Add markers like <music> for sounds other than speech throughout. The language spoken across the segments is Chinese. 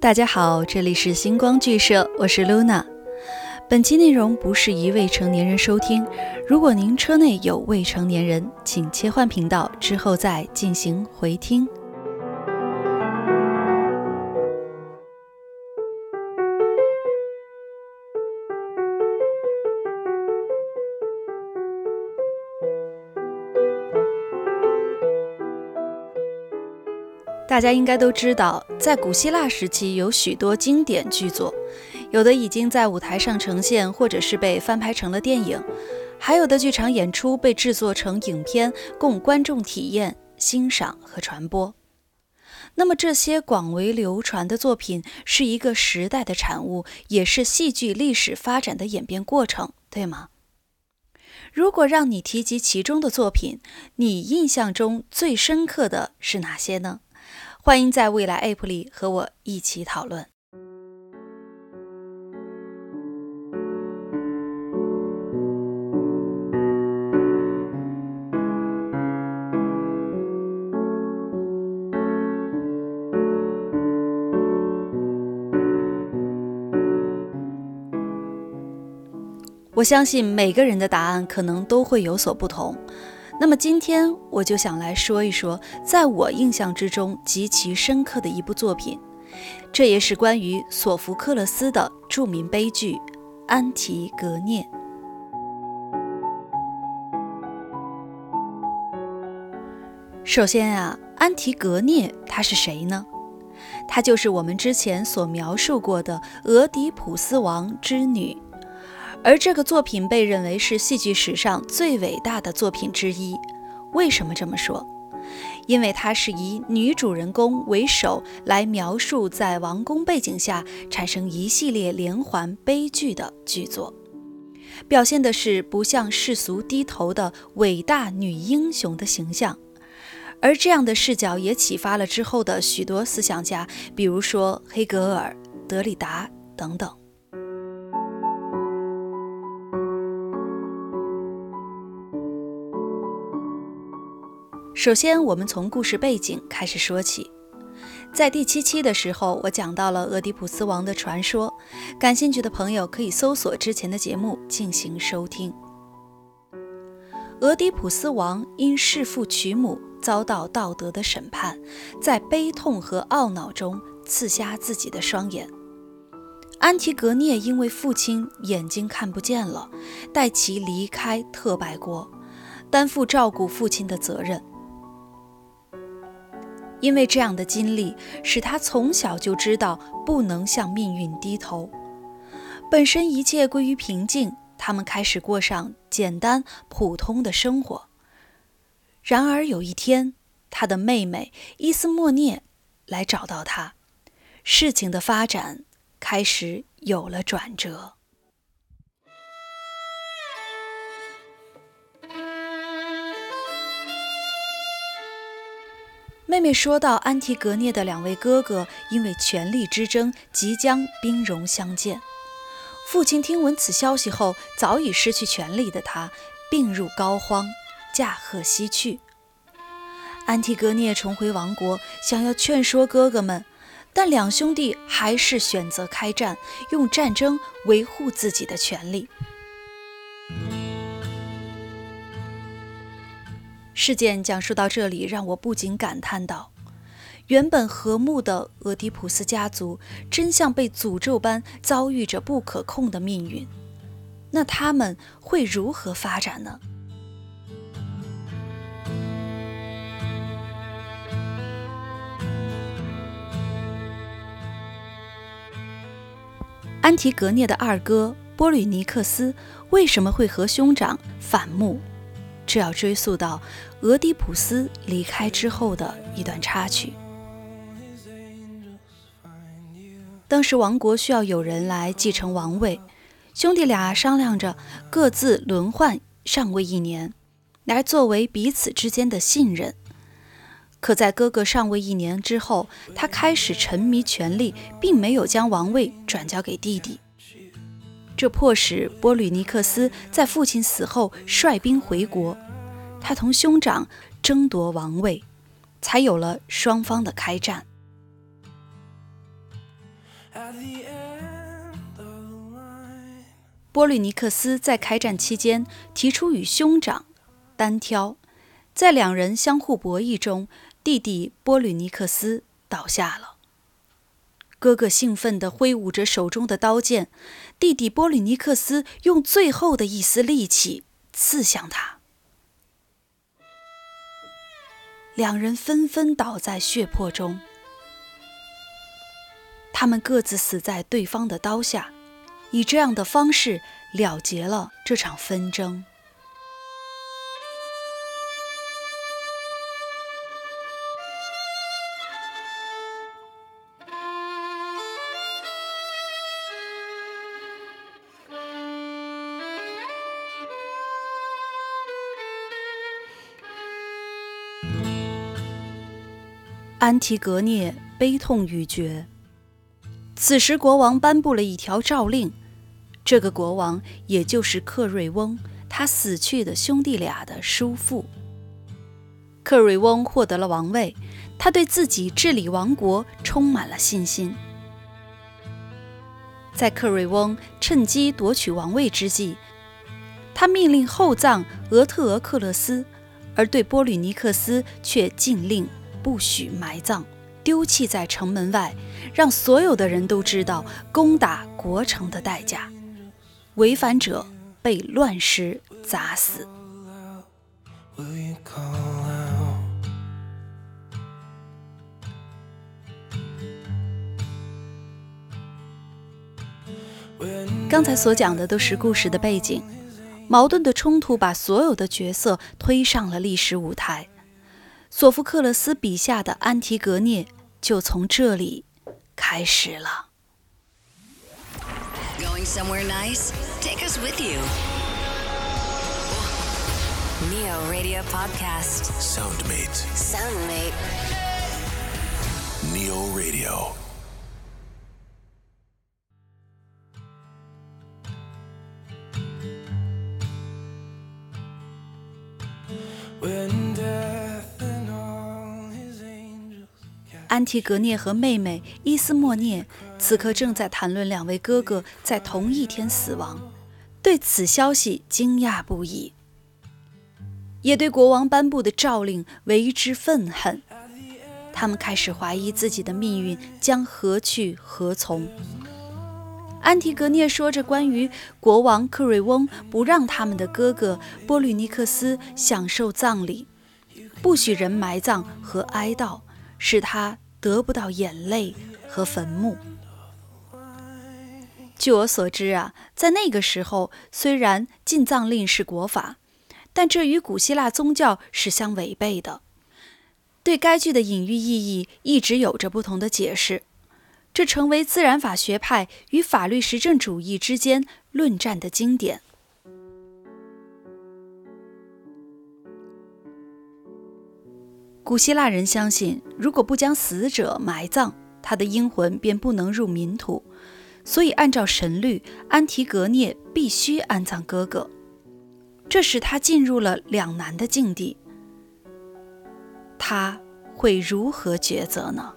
大家好，这里是星光剧社，我是 Luna。本期内容不适宜未成年人收听，如果您车内有未成年人，请切换频道之后再进行回听。大家应该都知道，在古希腊时期有许多经典剧作，有的已经在舞台上呈现，或者是被翻拍成了电影，还有的剧场演出被制作成影片，供观众体验、欣赏和传播。那么这些广为流传的作品是一个时代的产物，也是戏剧历史发展的演变过程，对吗？如果让你提及其中的作品，你印象中最深刻的是哪些呢？欢迎在未来 App 里和我一起讨论。我相信每个人的答案可能都会有所不同。那么今天我就想来说一说，在我印象之中极其深刻的一部作品，这也是关于索福克勒斯的著名悲剧《安提格涅》。首先啊，安提格涅她是谁呢？她就是我们之前所描述过的俄狄浦斯王之女。而这个作品被认为是戏剧史上最伟大的作品之一。为什么这么说？因为它是以女主人公为首来描述在王宫背景下产生一系列连环悲剧的剧作，表现的是不向世俗低头的伟大女英雄的形象。而这样的视角也启发了之后的许多思想家，比如说黑格尔、德里达等等。首先，我们从故事背景开始说起。在第七期的时候，我讲到了俄狄浦斯王的传说，感兴趣的朋友可以搜索之前的节目进行收听。俄狄浦斯王因弑父娶母遭到道德的审判，在悲痛和懊恼中刺瞎自己的双眼。安提格涅因为父亲眼睛看不见了，带其离开特拜国，担负照顾父亲的责任。因为这样的经历，使他从小就知道不能向命运低头。本身一切归于平静，他们开始过上简单普通的生活。然而有一天，他的妹妹伊斯莫涅来找到他，事情的发展开始有了转折。妹妹说到，安提格涅的两位哥哥因为权力之争即将兵戎相见。父亲听闻此消息后，早已失去权力的他病入膏肓，驾鹤西去。安提格涅重回王国，想要劝说哥哥们，但两兄弟还是选择开战，用战争维护自己的权利。事件讲述到这里，让我不禁感叹道：“原本和睦的俄狄浦斯家族，真像被诅咒般遭遇着不可控的命运。那他们会如何发展呢？” <laughs> 安提格涅的二哥波吕尼克斯为什么会和兄长反目？这要追溯到俄狄浦斯离开之后的一段插曲。当时王国需要有人来继承王位，兄弟俩商量着各自轮换上位一年，来作为彼此之间的信任。可在哥哥上位一年之后，他开始沉迷权力，并没有将王位转交给弟弟。这迫使波吕尼克斯在父亲死后率兵回国，他同兄长争夺王位，才有了双方的开战。波吕尼克斯在开战期间提出与兄长单挑，在两人相互博弈中，弟弟波吕尼克斯倒下了。哥哥兴奋地挥舞着手中的刀剑，弟弟波吕尼克斯用最后的一丝力气刺向他。两人纷纷倒在血泊中，他们各自死在对方的刀下，以这样的方式了结了这场纷争。安提格涅悲痛欲绝。此时，国王颁布了一条诏令。这个国王也就是克瑞翁，他死去的兄弟俩的叔父。克瑞翁获得了王位，他对自己治理王国充满了信心。在克瑞翁趁机夺取王位之际，他命令厚葬俄特俄克勒斯，而对波吕尼克斯却禁令。不许埋葬，丢弃在城门外，让所有的人都知道攻打国城的代价。违反者被乱石砸死。刚才所讲的都是故事的背景，矛盾的冲突把所有的角色推上了历史舞台。索福克勒斯笔下的安提格涅就从这里开始了。Going somewhere nice? Take us with you. Neo Radio Podcast. Soundmate. Soundmate. Neo Radio. 提格涅和妹妹伊斯莫涅此刻正在谈论两位哥哥在同一天死亡，对此消息惊讶不已，也对国王颁布的诏令为之愤恨。他们开始怀疑自己的命运将何去何从。安提格涅说着关于国王克瑞翁不让他们的哥哥波吕尼克斯享受葬礼，不许人埋葬和哀悼。使他得不到眼泪和坟墓。据我所知啊，在那个时候，虽然禁葬令是国法，但这与古希腊宗教是相违背的。对该句的隐喻意义一直有着不同的解释，这成为自然法学派与法律实证主义之间论战的经典。古希腊人相信，如果不将死者埋葬，他的阴魂便不能入冥土，所以按照神律，安提格涅必须安葬哥哥。这使他进入了两难的境地。他会如何抉择呢？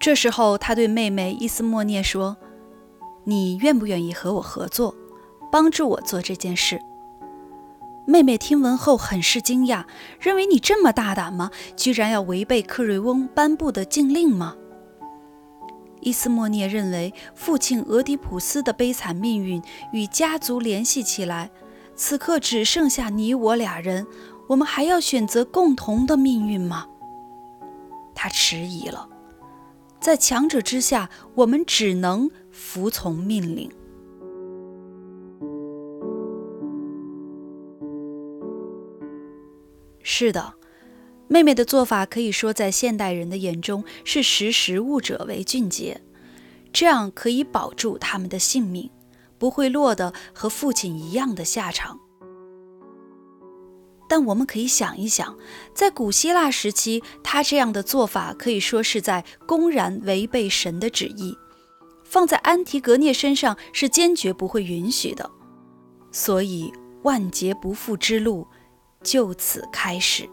这时候，他对妹妹伊斯莫涅说：“你愿不愿意和我合作，帮助我做这件事？”妹妹听闻后很是惊讶，认为你这么大胆吗？居然要违背克瑞翁颁布的禁令吗？伊斯莫涅认为父亲俄狄浦斯的悲惨命运与家族联系起来，此刻只剩下你我俩人，我们还要选择共同的命运吗？他迟疑了，在强者之下，我们只能服从命令。是的，妹妹的做法可以说在现代人的眼中是识时务者为俊杰，这样可以保住他们的性命，不会落得和父亲一样的下场。但我们可以想一想，在古希腊时期，他这样的做法可以说是在公然违背神的旨意，放在安提格涅身上是坚决不会允许的。所以，万劫不复之路就此开始。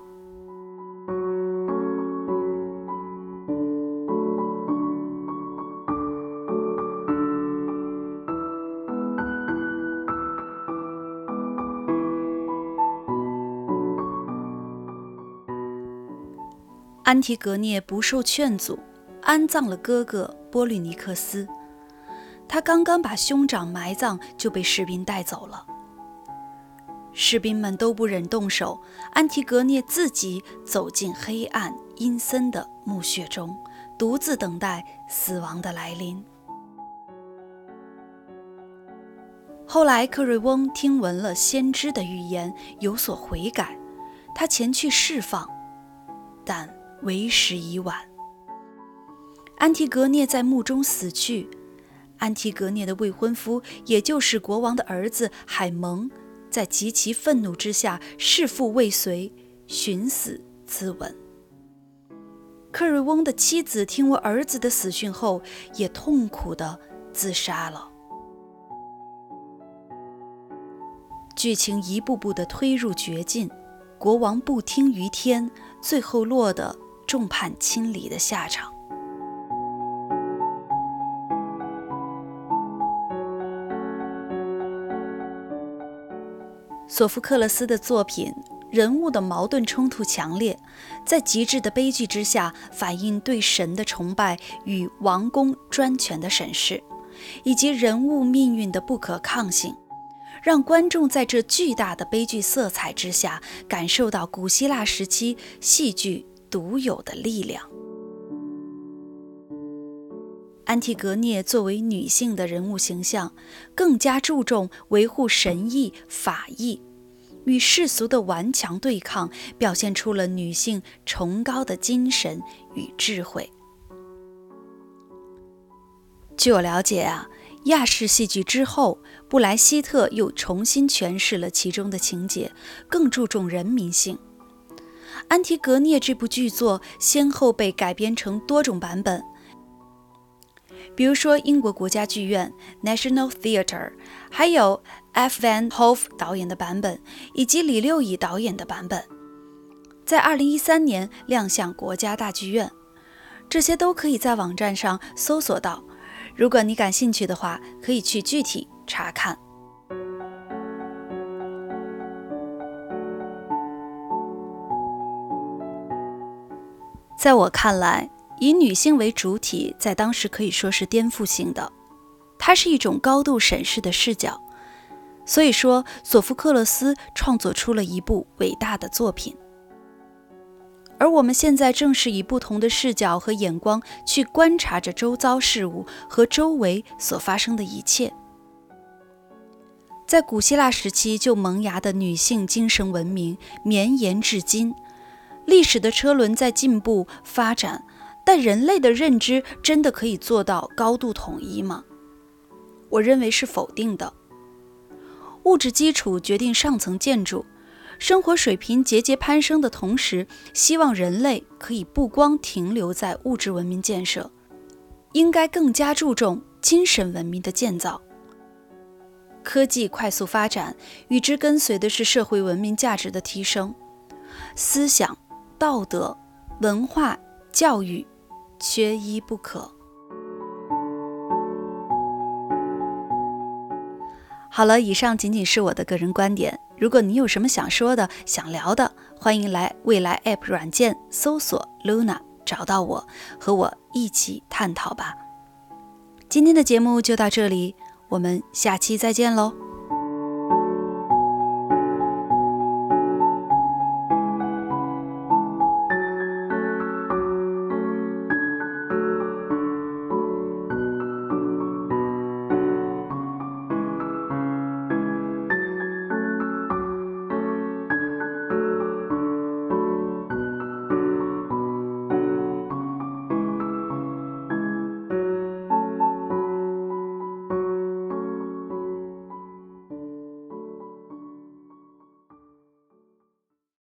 安提格涅不受劝阻，安葬了哥哥波律尼克斯。他刚刚把兄长埋葬，就被士兵带走了。士兵们都不忍动手，安提格涅自己走进黑暗阴森的墓穴中，独自等待死亡的来临。后来，克瑞翁听闻了先知的预言，有所悔改，他前去释放，但。为时已晚。安提格涅在墓中死去，安提格涅的未婚夫，也就是国王的儿子海蒙，在极其愤怒之下弑父未遂，寻死自刎。克瑞翁的妻子听闻儿子的死讯后，也痛苦地自杀了。剧情一步步地推入绝境，国王不听于天，最后落得。众叛亲离的下场。索福克勒斯的作品，人物的矛盾冲突强烈，在极致的悲剧之下，反映对神的崇拜与王公专权的审视，以及人物命运的不可抗性，让观众在这巨大的悲剧色彩之下，感受到古希腊时期戏剧。独有的力量。安提格涅作为女性的人物形象，更加注重维护神意、法意，与世俗的顽强对抗，表现出了女性崇高的精神与智慧。据我了解啊，亚式戏剧之后，布莱希特又重新诠释了其中的情节，更注重人民性。《安提格涅》这部剧作先后被改编成多种版本，比如说英国国家剧院 （National Theatre），还有 F. Van Hove 导演的版本，以及李六乙导演的版本，在2013年亮相国家大剧院。这些都可以在网站上搜索到。如果你感兴趣的话，可以去具体查看。在我看来，以女性为主体，在当时可以说是颠覆性的，它是一种高度审视的视角。所以说，索福克勒斯创作出了一部伟大的作品。而我们现在正是以不同的视角和眼光去观察着周遭事物和周围所发生的一切。在古希腊时期就萌芽的女性精神文明，绵延至今。历史的车轮在进步发展，但人类的认知真的可以做到高度统一吗？我认为是否定的。物质基础决定上层建筑，生活水平节节攀升的同时，希望人类可以不光停留在物质文明建设，应该更加注重精神文明的建造。科技快速发展，与之跟随的是社会文明价值的提升，思想。道德、文化、教育，缺一不可。好了，以上仅仅是我的个人观点。如果你有什么想说的、想聊的，欢迎来未来 App 软件搜索 Luna，找到我，和我一起探讨吧。今天的节目就到这里，我们下期再见喽。